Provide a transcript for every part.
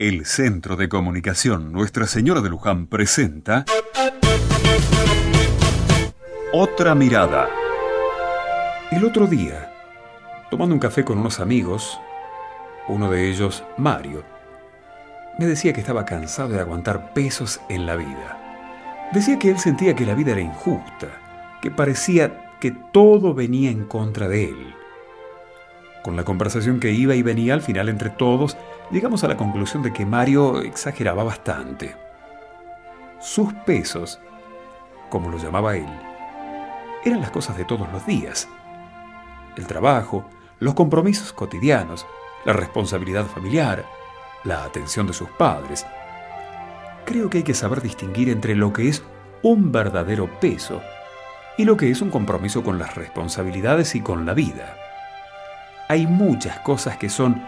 El Centro de Comunicación Nuestra Señora de Luján presenta Otra Mirada. El otro día, tomando un café con unos amigos, uno de ellos, Mario, me decía que estaba cansado de aguantar pesos en la vida. Decía que él sentía que la vida era injusta, que parecía que todo venía en contra de él. Con la conversación que iba y venía al final entre todos, llegamos a la conclusión de que Mario exageraba bastante. Sus pesos, como lo llamaba él, eran las cosas de todos los días. El trabajo, los compromisos cotidianos, la responsabilidad familiar, la atención de sus padres. Creo que hay que saber distinguir entre lo que es un verdadero peso y lo que es un compromiso con las responsabilidades y con la vida. Hay muchas cosas que son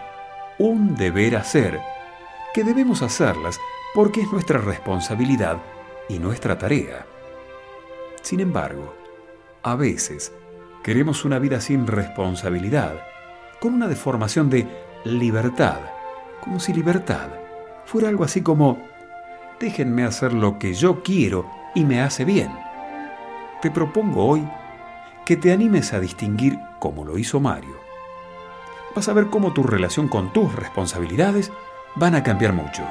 un deber hacer, que debemos hacerlas porque es nuestra responsabilidad y nuestra tarea. Sin embargo, a veces queremos una vida sin responsabilidad, con una deformación de libertad, como si libertad fuera algo así como, déjenme hacer lo que yo quiero y me hace bien. Te propongo hoy que te animes a distinguir, como lo hizo Mario. Vas a ver cómo tu relación con tus responsabilidades van a cambiar mucho.